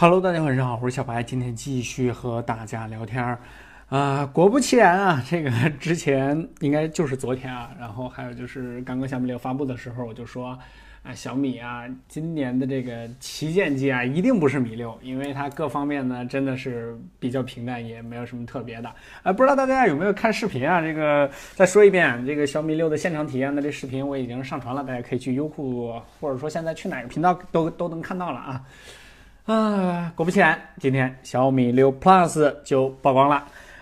Hello，大家晚上好，我是小白，今天继续和大家聊天儿。啊，果不其然啊，这个 之前应该就是昨天啊，然后还有就是刚刚小米六发布的时候，我就说，啊，小米啊，今年的这个旗舰机啊，一定不是米六，因为它各方面呢真的是比较平淡，也没有什么特别的。啊，不知道大家有没有看视频啊？这个再说一遍，这个小米六的现场体验的这视频我已经上传了，大家可以去优酷，或者说现在去哪个频道都都能看到了啊。啊，果不其然，今天小米六 Plus 就曝光了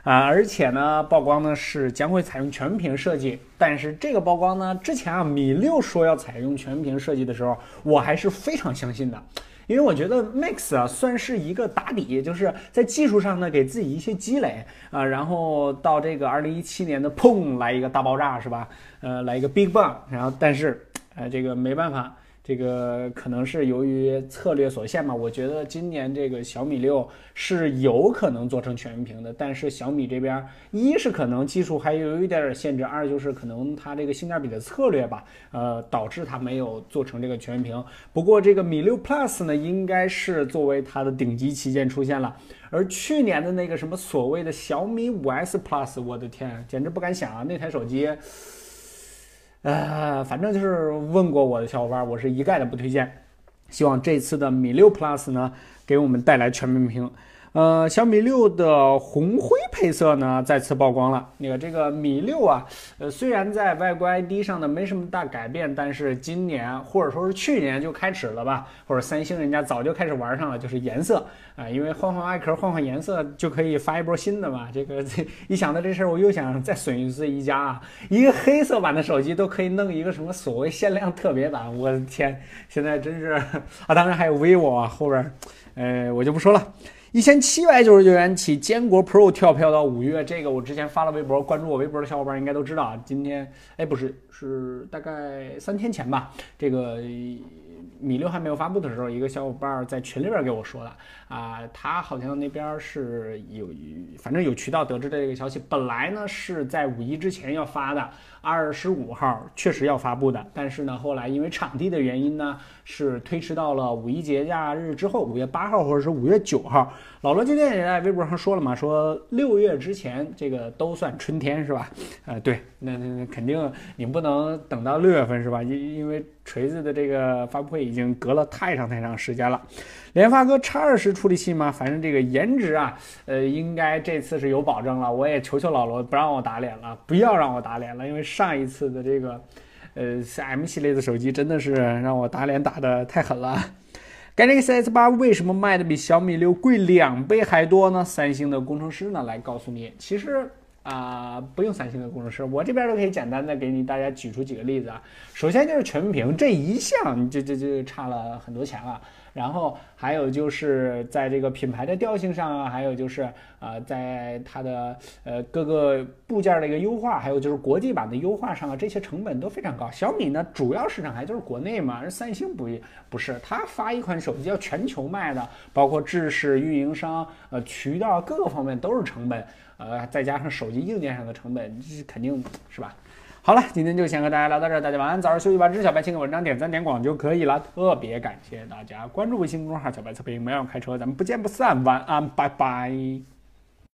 啊！而且呢，曝光呢是将会采用全屏设计。但是这个曝光呢，之前啊，米六说要采用全屏设计的时候，我还是非常相信的，因为我觉得 Max 啊算是一个打底，就是在技术上呢给自己一些积累啊，然后到这个二零一七年的砰来一个大爆炸是吧？呃，来一个 Big Bang，然后但是呃这个没办法。这个可能是由于策略所限嘛，我觉得今年这个小米六是有可能做成全屏的，但是小米这边一是可能技术还有一点点限制，二就是可能它这个性价比的策略吧，呃，导致它没有做成这个全屏。不过这个米六 Plus 呢，应该是作为它的顶级旗舰出现了，而去年的那个什么所谓的小米五 S Plus，我的天，简直不敢想啊，那台手机。呃，反正就是问过我的小伙伴，我是一概的不推荐。希望这次的米六 Plus 呢，给我们带来全面屏。呃，小米六的红灰配色呢再次曝光了。那个这个米六啊，呃，虽然在外观 ID 上呢没什么大改变，但是今年或者说是去年就开始了吧，或者三星人家早就开始玩上了，就是颜色啊，因为换换外壳、换换颜色就可以发一波新的嘛。这个这 一想到这事儿，我又想再损一次一家啊，一个黑色版的手机都可以弄一个什么所谓限量特别版，我的天，现在真是啊，当然还有 vivo 啊，后边，呃，我就不说了。一千七百九十九元起，坚果 Pro 跳票到五月。这个我之前发了微博，关注我微博的小伙伴应该都知道啊。今天，哎，不是，是大概三天前吧。这个米六还没有发布的时候，一个小伙伴在群里边给我说的啊，他好像那边是有，反正有渠道得知的这个消息。本来呢是在五一之前要发的，二十五号确实要发布的，但是呢后来因为场地的原因呢。是推迟到了五一节假日之后，五月八号或者是五月九号。老罗今天也在微博上说了嘛，说六月之前这个都算春天是吧？呃，对，那那那肯定你不能等到六月份是吧？因因为锤子的这个发布会已经隔了太长太长时间了。联发科 X 二十处理器嘛，反正这个颜值啊，呃，应该这次是有保证了。我也求求老罗不让我打脸了，不要让我打脸了，因为上一次的这个。呃，M 系列的手机真的是让我打脸打的太狠了。Galaxy S 八为什么卖的比小米六贵两倍还多呢？三星的工程师呢来告诉你，其实啊不用三星的工程师，我这边都可以简单的给你大家举出几个例子啊。首先就是全面屏这一项，就就就差了很多钱了。然后还有就是在这个品牌的调性上啊，还有就是啊，在它的呃各个部件的一个优化，还有就是国际版的优化上啊，这些成本都非常高。小米呢，主要市场还就是国内嘛，而三星不不是，它发一款手机要全球卖的，包括制式、运营商、呃渠道各个方面都是成本，呃再加上手机硬件上的成本，这肯定是吧？好了，今天就先和大家聊到这儿，大家晚安，早点休息吧。支持小白，请给文章点赞点广就可以了。特别感谢大家关注微信公众号“小白测评”，没有开车，咱们不见不散。晚安，拜拜。